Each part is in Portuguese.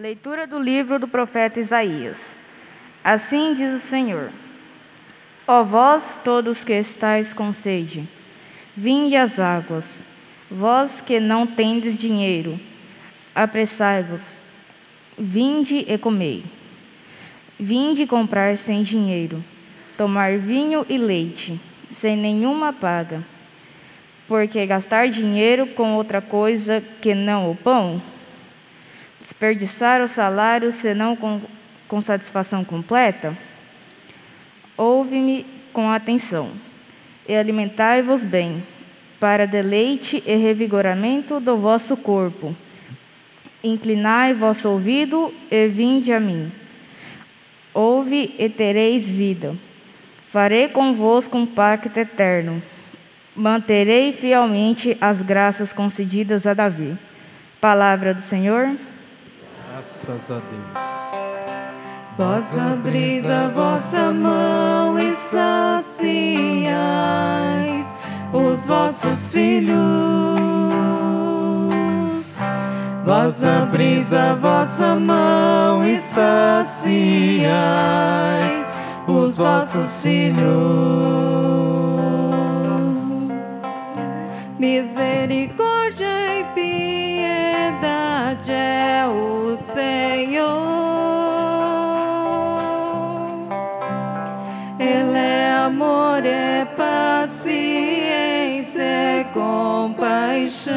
Leitura do livro do profeta Isaías. Assim diz o Senhor: Ó vós todos que estáis com sede, vinde às águas. Vós que não tendes dinheiro, apressai-vos, vinde e comei. Vinde comprar sem dinheiro, tomar vinho e leite, sem nenhuma paga. Porque gastar dinheiro com outra coisa que não o pão? Desperdiçar o salário senão com, com satisfação completa? Ouve-me com atenção e alimentai-vos bem, para deleite e revigoramento do vosso corpo. Inclinai vosso ouvido e vinde a mim. Ouve e tereis vida. Farei convosco um pacto eterno. Manterei fielmente as graças concedidas a Davi. Palavra do Senhor. Graças a Deus. Vós abris a vossa mão e saciais os vossos filhos. Vós abris a vossa mão e saciais os vossos filhos. Misericórdia e piedade é o compaixão.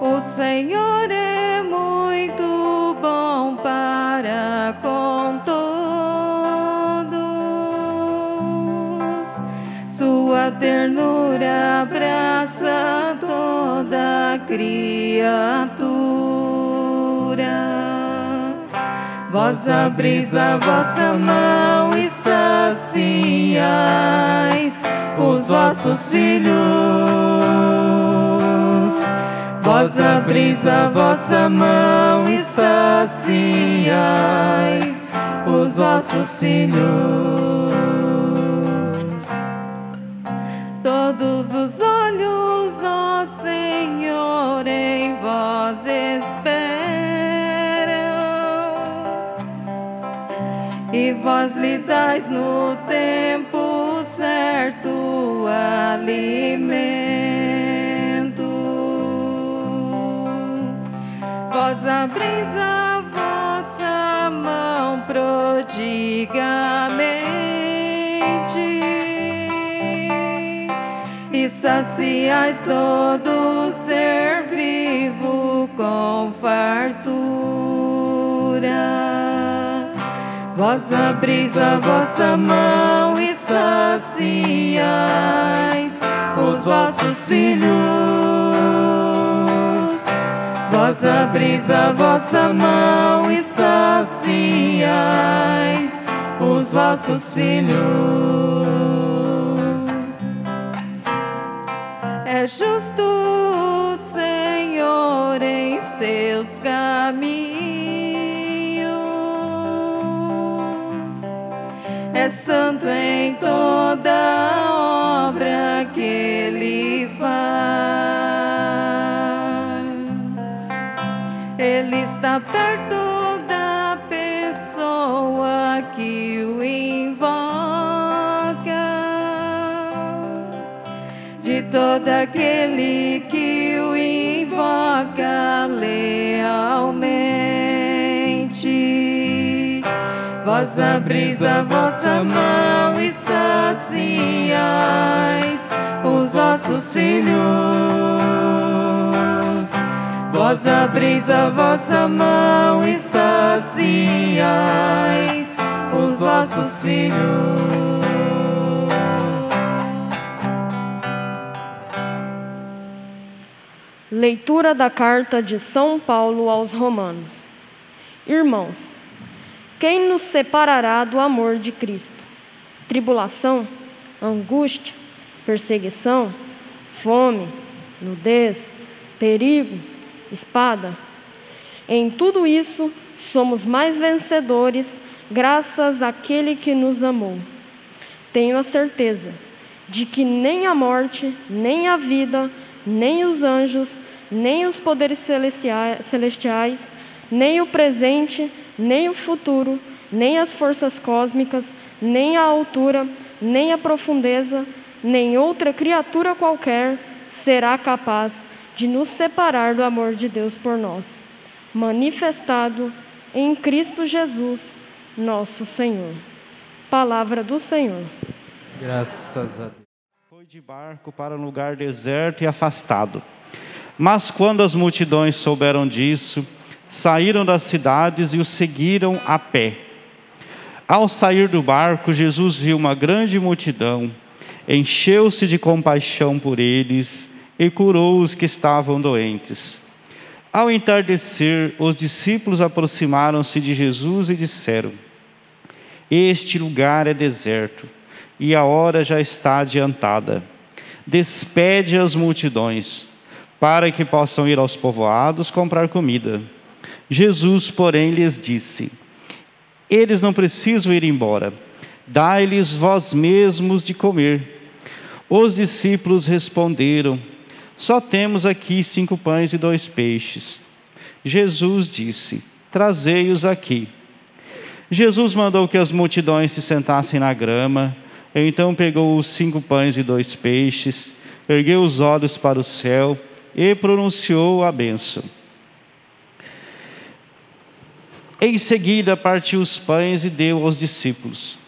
O Senhor é muito bom para com todos. Sua ternura abraça toda criatura. Vós abris a vossa mão e saciais os vossos filhos. Vós abris a vossa mão e saciais os vossos filhos. Vós lhe dais no tempo certo alimento. Vós abris a vossa mão prodigamente e saciais todo ser vivo com fartura. Vós abris a vossa mão e saciais os vossos filhos. Vós abris a vossa mão e saciais os vossos filhos. É justo o Senhor em seus caminhos, santo em toda obra que ele faz. Ele está perto da pessoa que o invoca de todo aquele Vós abris a vossa mão e saciais os vossos filhos. Vós abris a vossa mão e saciais os vossos filhos. Leitura da carta de São Paulo aos Romanos. Irmãos, quem nos separará do amor de Cristo? Tribulação, angústia, perseguição, fome, nudez, perigo, espada? Em tudo isso, somos mais vencedores graças àquele que nos amou. Tenho a certeza de que nem a morte, nem a vida, nem os anjos, nem os poderes celestiais, nem o presente, nem o futuro, nem as forças cósmicas, nem a altura, nem a profundeza, nem outra criatura qualquer será capaz de nos separar do amor de Deus por nós, manifestado em Cristo Jesus, nosso Senhor. Palavra do Senhor. Graças a Deus. Foi de barco para um lugar deserto e afastado. Mas quando as multidões souberam disso, saíram das cidades e o seguiram a pé. Ao sair do barco, Jesus viu uma grande multidão, encheu-se de compaixão por eles e curou os que estavam doentes. Ao entardecer, os discípulos aproximaram-se de Jesus e disseram: Este lugar é deserto e a hora já está adiantada. Despede as multidões, para que possam ir aos povoados comprar comida. Jesus, porém, lhes disse: Eles não precisam ir embora, dai-lhes vós mesmos de comer. Os discípulos responderam: só temos aqui cinco pães e dois peixes. Jesus disse: Trazei-os aqui. Jesus mandou que as multidões se sentassem na grama. Então pegou os cinco pães e dois peixes, ergueu os olhos para o céu e pronunciou a bênção. Em seguida partiu os pães e deu aos discípulos.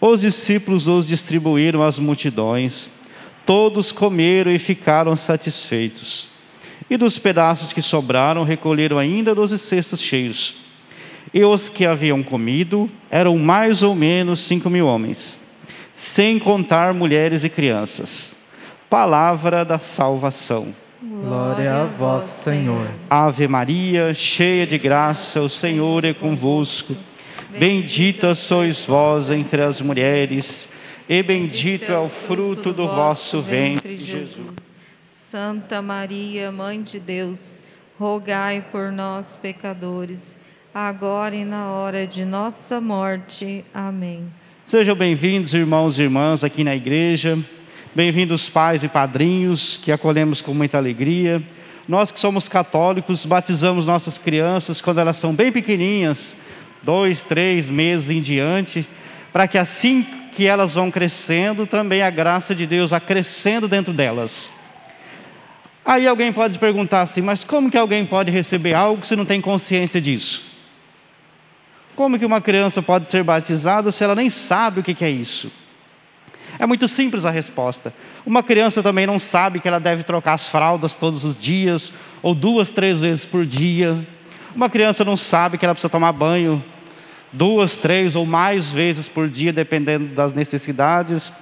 Os discípulos os distribuíram às multidões Todos comeram e ficaram satisfeitos. E dos pedaços que sobraram, recolheram ainda doze cestos cheios. E os que haviam comido eram mais ou menos cinco mil homens, sem contar mulheres e crianças. Palavra da salvação. Glória a vós, Senhor. Ave Maria, cheia de graça, o Senhor é convosco. Bendita sois vós entre as mulheres e bendito é o fruto do vosso ventre, Jesus. Santa Maria, Mãe de Deus, rogai por nós, pecadores, agora e na hora de nossa morte. Amém. Sejam bem-vindos, irmãos e irmãs, aqui na igreja. Bem-vindos, pais e padrinhos, que acolhemos com muita alegria. Nós que somos católicos, batizamos nossas crianças quando elas são bem pequenininhas, dois, três meses em diante, para que assim que elas vão crescendo, também a graça de Deus vai crescendo dentro delas. Aí alguém pode perguntar assim, mas como que alguém pode receber algo se não tem consciência disso? Como que uma criança pode ser batizada se ela nem sabe o que é isso? É muito simples a resposta. Uma criança também não sabe que ela deve trocar as fraldas todos os dias, ou duas, três vezes por dia. Uma criança não sabe que ela precisa tomar banho duas, três ou mais vezes por dia, dependendo das necessidades.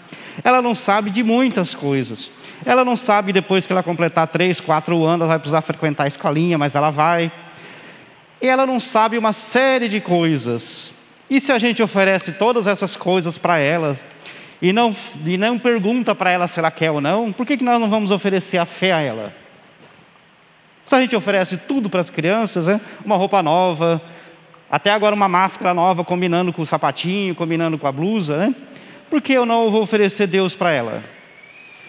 Ela não sabe de muitas coisas. Ela não sabe depois que ela completar três, quatro anos, ela vai precisar frequentar a escolinha, mas ela vai. E ela não sabe uma série de coisas. E se a gente oferece todas essas coisas para ela e não, e não pergunta para ela se ela quer ou não, por que, que nós não vamos oferecer a fé a ela? Se a gente oferece tudo para as crianças, né? uma roupa nova, até agora uma máscara nova combinando com o sapatinho, combinando com a blusa, né? Por que eu não vou oferecer Deus para ela?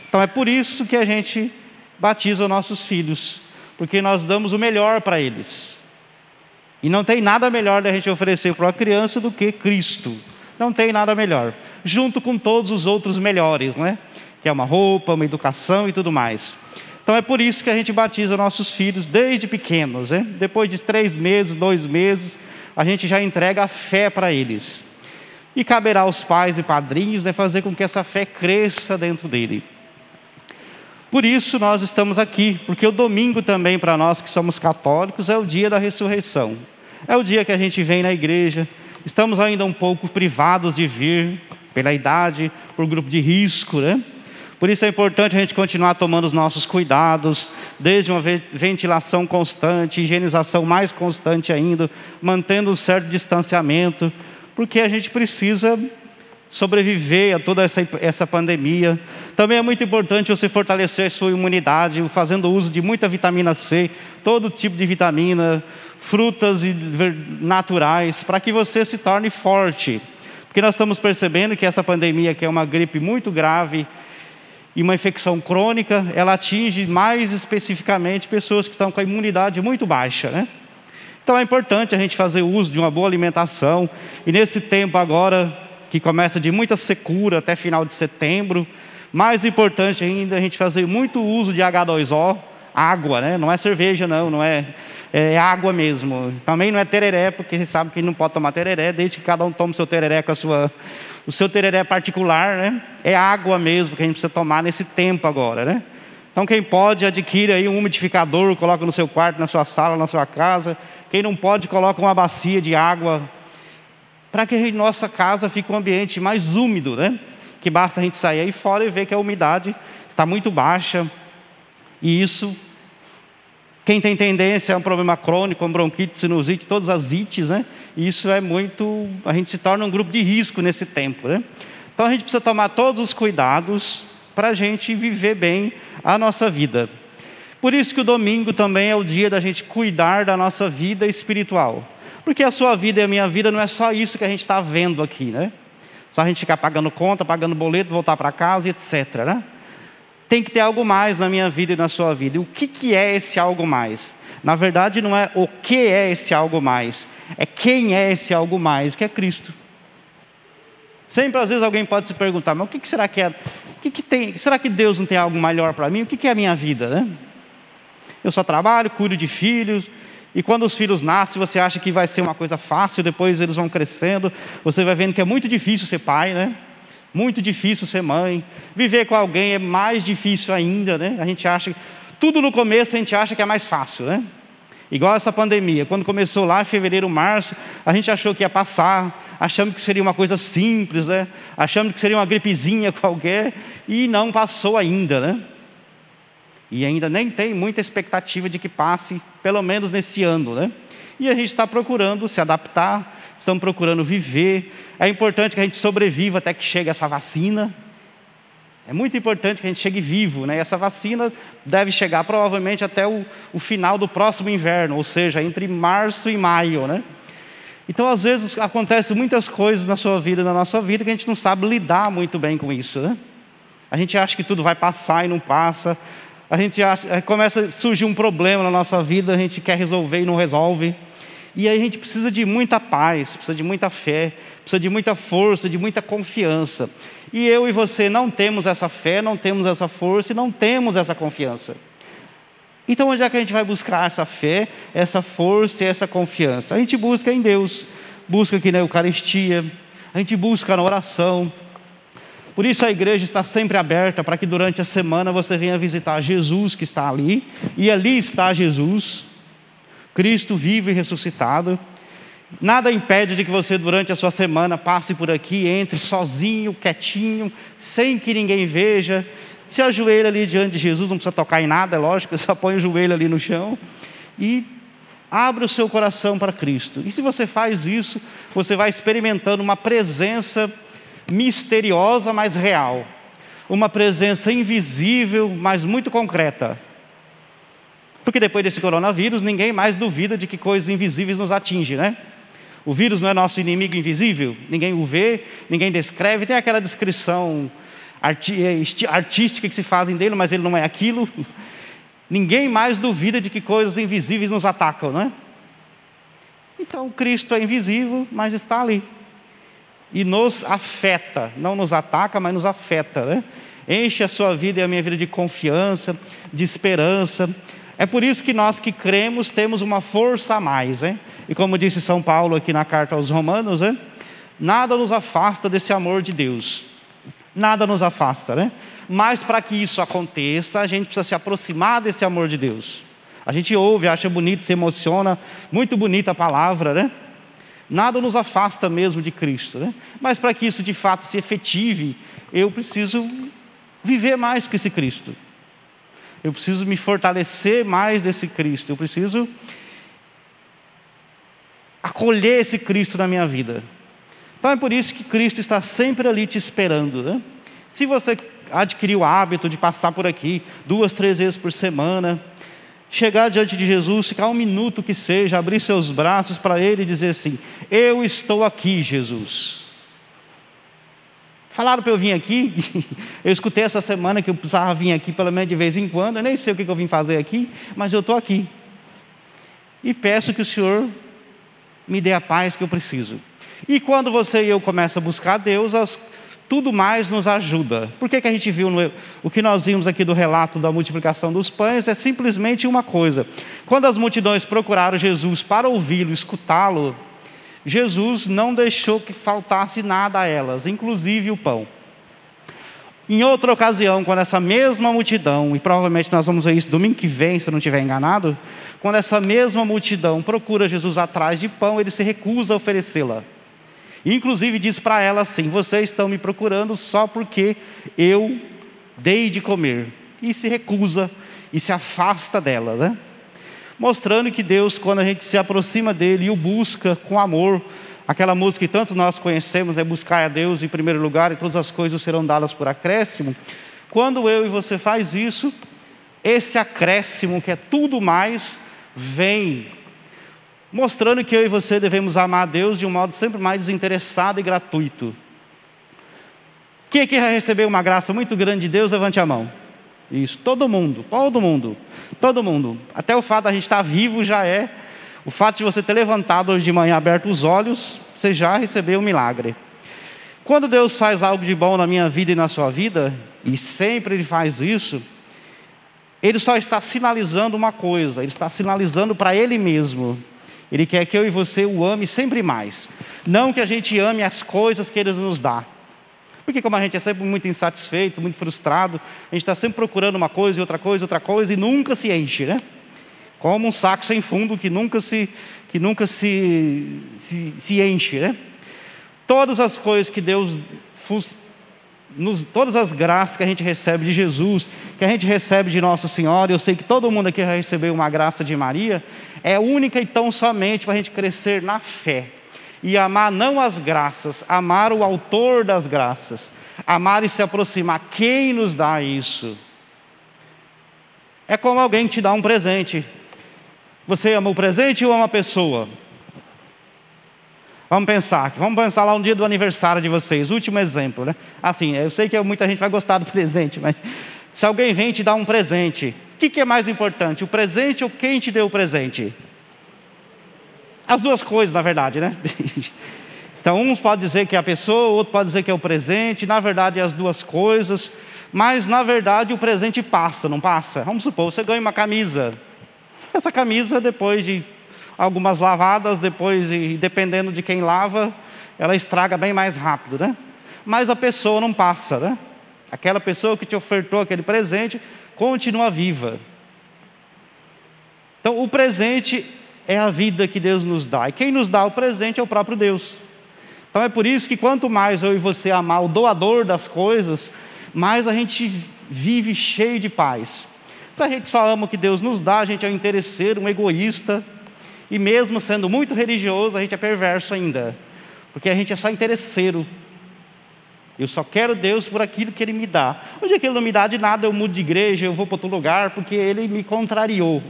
Então é por isso que a gente batiza os nossos filhos, porque nós damos o melhor para eles. E não tem nada melhor da gente oferecer para uma criança do que Cristo. Não tem nada melhor. Junto com todos os outros melhores, não é? Que é uma roupa, uma educação e tudo mais. Então é por isso que a gente batiza nossos filhos desde pequenos, né? Depois de três meses, dois meses, a gente já entrega a fé para eles. E caberá aos pais e padrinhos né, fazer com que essa fé cresça dentro dele. Por isso nós estamos aqui, porque o domingo também para nós que somos católicos é o dia da ressurreição. É o dia que a gente vem na igreja. Estamos ainda um pouco privados de vir pela idade, por grupo de risco, né? Por isso é importante a gente continuar tomando os nossos cuidados, desde uma ventilação constante, higienização mais constante ainda, mantendo um certo distanciamento, porque a gente precisa sobreviver a toda essa, essa pandemia. Também é muito importante você fortalecer a sua imunidade, fazendo uso de muita vitamina C, todo tipo de vitamina, frutas naturais, para que você se torne forte. Porque nós estamos percebendo que essa pandemia, que é uma gripe muito grave, e uma infecção crônica, ela atinge mais especificamente pessoas que estão com a imunidade muito baixa, né? Então é importante a gente fazer uso de uma boa alimentação, e nesse tempo agora, que começa de muita secura até final de setembro, mais importante ainda a gente fazer muito uso de H2O, água, né? Não é cerveja, não, não é, é água mesmo. Também não é tereré, porque você sabe que não pode tomar tereré, desde que cada um tome o seu tereré com a sua, o seu tereré particular, né? É água mesmo que a gente precisa tomar nesse tempo agora, né? Então quem pode adquire aí um umidificador, coloca no seu quarto, na sua sala, na sua casa. Quem não pode coloca uma bacia de água para que nossa casa fique um ambiente mais úmido, né? Que basta a gente sair aí fora e ver que a umidade está muito baixa, e isso, quem tem tendência a um problema crônico, como bronquite, sinusite, todas as ites, né? Isso é muito, a gente se torna um grupo de risco nesse tempo, né? Então a gente precisa tomar todos os cuidados para a gente viver bem a nossa vida. Por isso que o domingo também é o dia da gente cuidar da nossa vida espiritual. Porque a sua vida e a minha vida não é só isso que a gente está vendo aqui, né? Só a gente ficar pagando conta, pagando boleto, voltar para casa, etc. Né? Tem que ter algo mais na minha vida e na sua vida. E o que, que é esse algo mais? Na verdade, não é o que é esse algo mais, é quem é esse algo mais, que é Cristo. Sempre, às vezes, alguém pode se perguntar, mas o que, que será que é? O que, que tem? Será que Deus não tem algo melhor para mim? O que, que é a minha vida? Né? Eu só trabalho, cuido de filhos, e quando os filhos nascem, você acha que vai ser uma coisa fácil, depois eles vão crescendo, você vai vendo que é muito difícil ser pai, né? Muito difícil ser mãe. Viver com alguém é mais difícil ainda, né? A gente acha. Tudo no começo a gente acha que é mais fácil, né? Igual essa pandemia. Quando começou lá fevereiro, março, a gente achou que ia passar, achamos que seria uma coisa simples, né? Achamos que seria uma gripezinha qualquer, e não passou ainda, né? E ainda nem tem muita expectativa de que passe, pelo menos nesse ano, né? E a gente está procurando se adaptar, estamos procurando viver. É importante que a gente sobreviva até que chegue essa vacina. É muito importante que a gente chegue vivo, né? Essa vacina deve chegar provavelmente até o, o final do próximo inverno, ou seja, entre março e maio, né? Então, às vezes, acontecem muitas coisas na sua vida, na nossa vida, que a gente não sabe lidar muito bem com isso, né? A gente acha que tudo vai passar e não passa. A gente acha, começa a surgir um problema na nossa vida, a gente quer resolver e não resolve. E aí a gente precisa de muita paz, precisa de muita fé, precisa de muita força, de muita confiança. E eu e você não temos essa fé, não temos essa força e não temos essa confiança. Então, onde é que a gente vai buscar essa fé, essa força e essa confiança? A gente busca em Deus, busca aqui na Eucaristia, a gente busca na oração. Por isso a igreja está sempre aberta para que durante a semana você venha visitar Jesus que está ali, e ali está Jesus. Cristo vivo e ressuscitado. Nada impede de que você, durante a sua semana, passe por aqui, entre sozinho, quietinho, sem que ninguém veja. Se ajoelha ali diante de Jesus, não precisa tocar em nada, é lógico, só põe o joelho ali no chão e abre o seu coração para Cristo. E se você faz isso, você vai experimentando uma presença misteriosa, mas real. Uma presença invisível, mas muito concreta. Porque depois desse coronavírus, ninguém mais duvida de que coisas invisíveis nos atingem, né? O vírus não é nosso inimigo invisível, ninguém o vê, ninguém descreve, tem aquela descrição é, artística que se fazem dele, mas ele não é aquilo. Ninguém mais duvida de que coisas invisíveis nos atacam, não é? Então, Cristo é invisível, mas está ali. E nos afeta, não nos ataca, mas nos afeta, né? Enche a sua vida e a minha vida de confiança, de esperança, é por isso que nós que cremos temos uma força a mais, né? E como disse São Paulo aqui na carta aos Romanos, né? Nada nos afasta desse amor de Deus. Nada nos afasta, né? Mas para que isso aconteça, a gente precisa se aproximar desse amor de Deus. A gente ouve, acha bonito, se emociona, muito bonita a palavra, né? Nada nos afasta mesmo de Cristo, né? Mas para que isso de fato se efetive, eu preciso viver mais que esse Cristo. Eu preciso me fortalecer mais desse Cristo. Eu preciso acolher esse Cristo na minha vida. Então é por isso que Cristo está sempre ali te esperando. Né? Se você adquirir o hábito de passar por aqui duas, três vezes por semana, chegar diante de Jesus, ficar um minuto que seja, abrir seus braços para Ele e dizer assim: Eu estou aqui, Jesus. Falaram para eu vir aqui, eu escutei essa semana que eu precisava vir aqui pelo menos de vez em quando, eu nem sei o que eu vim fazer aqui, mas eu estou aqui. E peço que o Senhor me dê a paz que eu preciso. E quando você e eu começa a buscar Deus, as, tudo mais nos ajuda. Por que, que a gente viu no, o que nós vimos aqui do relato da multiplicação dos pães? É simplesmente uma coisa. Quando as multidões procuraram Jesus para ouvi-lo, escutá-lo, Jesus não deixou que faltasse nada a elas, inclusive o pão. Em outra ocasião, quando essa mesma multidão, e provavelmente nós vamos ver isso domingo que vem, se eu não estiver enganado, quando essa mesma multidão procura Jesus atrás de pão, ele se recusa a oferecê-la. Inclusive diz para ela assim: Vocês estão me procurando só porque eu dei de comer. E se recusa e se afasta dela, né? Mostrando que Deus, quando a gente se aproxima dele e o busca com amor, aquela música que tanto nós conhecemos é buscar a Deus em primeiro lugar e todas as coisas serão dadas por acréscimo. Quando eu e você faz isso, esse acréscimo que é tudo mais vem mostrando que eu e você devemos amar a Deus de um modo sempre mais desinteressado e gratuito. Quem aqui já recebeu uma graça muito grande de Deus, levante a mão. Isso, todo mundo, todo mundo, todo mundo. Até o fato de a gente estar vivo já é. O fato de você ter levantado hoje de manhã, aberto os olhos, você já recebeu um milagre. Quando Deus faz algo de bom na minha vida e na sua vida, e sempre Ele faz isso, Ele só está sinalizando uma coisa, Ele está sinalizando para Ele mesmo ele quer que eu e você o ame sempre mais. Não que a gente ame as coisas que Ele nos dá. Porque como a gente é sempre muito insatisfeito, muito frustrado, a gente está sempre procurando uma coisa e outra coisa, outra coisa e nunca se enche, né? Como um saco sem fundo que nunca se, que nunca se, se, se enche, né? Todas as coisas que Deus nos, todas as graças que a gente recebe de Jesus, que a gente recebe de Nossa Senhora, eu sei que todo mundo aqui já recebeu uma graça de Maria, é única e tão somente para a gente crescer na fé e amar não as graças, amar o autor das graças, amar e se aproximar. Quem nos dá isso? É como alguém te dá um presente. Você ama o presente ou ama a pessoa? Vamos pensar, vamos pensar lá no dia do aniversário de vocês, último exemplo, né? Assim, eu sei que muita gente vai gostar do presente, mas se alguém vem te dar um presente, o que, que é mais importante, o presente ou quem te deu o presente? As duas coisas, na verdade, né? Então, uns podem dizer que é a pessoa, outro pode dizer que é o presente, na verdade, é as duas coisas, mas na verdade o presente passa, não passa? Vamos supor, você ganha uma camisa. Essa camisa, depois de algumas lavadas, depois, e dependendo de quem lava, ela estraga bem mais rápido, né? Mas a pessoa não passa, né? Aquela pessoa que te ofertou aquele presente continua viva. Então, o presente é a vida que Deus nos dá. E quem nos dá o presente é o próprio Deus. Então é por isso que quanto mais eu e você amar o doador das coisas, mais a gente vive cheio de paz. Se a gente só ama o que Deus nos dá, a gente é um interesseiro, um egoísta, e mesmo sendo muito religioso, a gente é perverso ainda, porque a gente é só interesseiro. Eu só quero Deus por aquilo que Ele me dá. O dia que Ele não me dá de nada, eu mudo de igreja, eu vou para outro lugar, porque Ele me contrariou.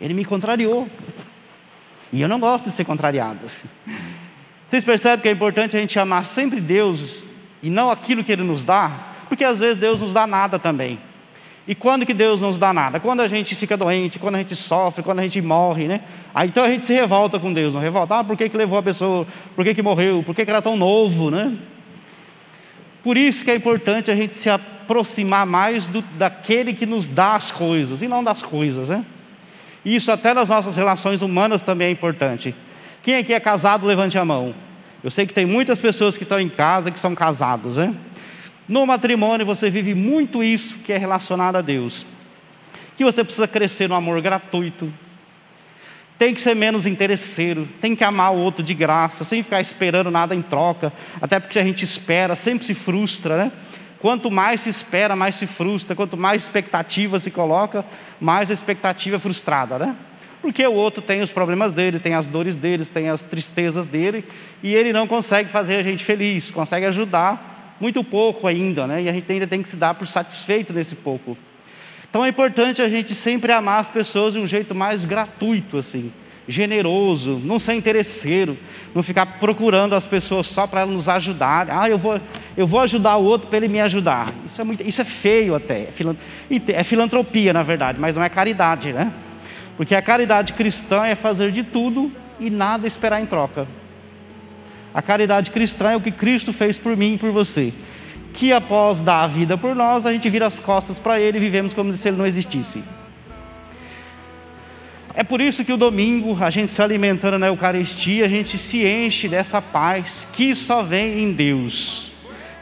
Ele me contrariou. E eu não gosto de ser contrariado. Vocês percebem que é importante a gente amar sempre Deus e não aquilo que Ele nos dá? Porque às vezes Deus nos dá nada também. E quando que Deus nos dá nada? Quando a gente fica doente, quando a gente sofre, quando a gente morre, né? Aí então a gente se revolta com Deus, não revolta? Ah, por que, que levou a pessoa? Por que, que morreu? Por que, que era tão novo, né? Por isso que é importante a gente se aproximar mais do, daquele que nos dá as coisas e não das coisas, né? Isso até nas nossas relações humanas também é importante. Quem aqui é casado, levante a mão. Eu sei que tem muitas pessoas que estão em casa que são casados, né? No matrimônio você vive muito isso que é relacionado a Deus. Que você precisa crescer no amor gratuito. Tem que ser menos interesseiro, tem que amar o outro de graça, sem ficar esperando nada em troca, até porque a gente espera, sempre se frustra, né? Quanto mais se espera, mais se frustra, quanto mais expectativa se coloca, mais a expectativa é frustrada, né? Porque o outro tem os problemas dele, tem as dores dele, tem as tristezas dele, e ele não consegue fazer a gente feliz, consegue ajudar, muito pouco ainda, né? E a gente ainda tem que se dar por satisfeito nesse pouco. Então é importante a gente sempre amar as pessoas de um jeito mais gratuito, assim, generoso, não ser interesseiro, não ficar procurando as pessoas só para nos ajudar. Ah, eu vou, eu vou ajudar o outro para ele me ajudar. Isso é, muito, isso é feio até. É, é filantropia, na verdade, mas não é caridade, né? Porque a caridade cristã é fazer de tudo e nada esperar em troca. A caridade cristã é o que Cristo fez por mim e por você. Que após dar a vida por nós, a gente vira as costas para Ele e vivemos como se Ele não existisse. É por isso que o domingo, a gente se alimentando na Eucaristia, a gente se enche dessa paz que só vem em Deus.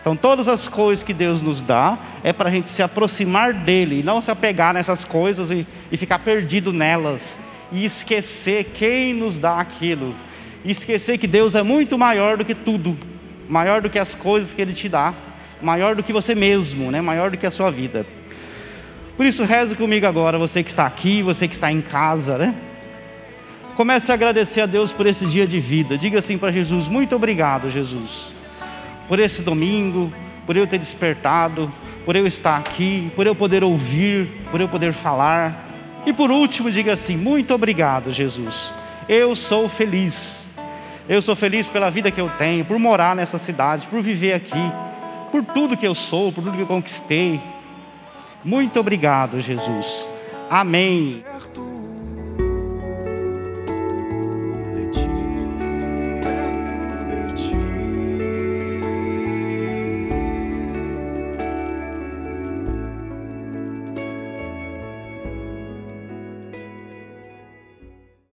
Então, todas as coisas que Deus nos dá é para a gente se aproximar dele, não se apegar nessas coisas e, e ficar perdido nelas, e esquecer quem nos dá aquilo, e esquecer que Deus é muito maior do que tudo, maior do que as coisas que Ele te dá, maior do que você mesmo, né? maior do que a sua vida. Por isso, reze comigo agora, você que está aqui, você que está em casa, né? Comece a agradecer a Deus por esse dia de vida. Diga assim para Jesus: Muito obrigado, Jesus, por esse domingo, por eu ter despertado, por eu estar aqui, por eu poder ouvir, por eu poder falar. E por último, diga assim: Muito obrigado, Jesus. Eu sou feliz. Eu sou feliz pela vida que eu tenho, por morar nessa cidade, por viver aqui, por tudo que eu sou, por tudo que eu conquistei, muito obrigado, Jesus. Amém.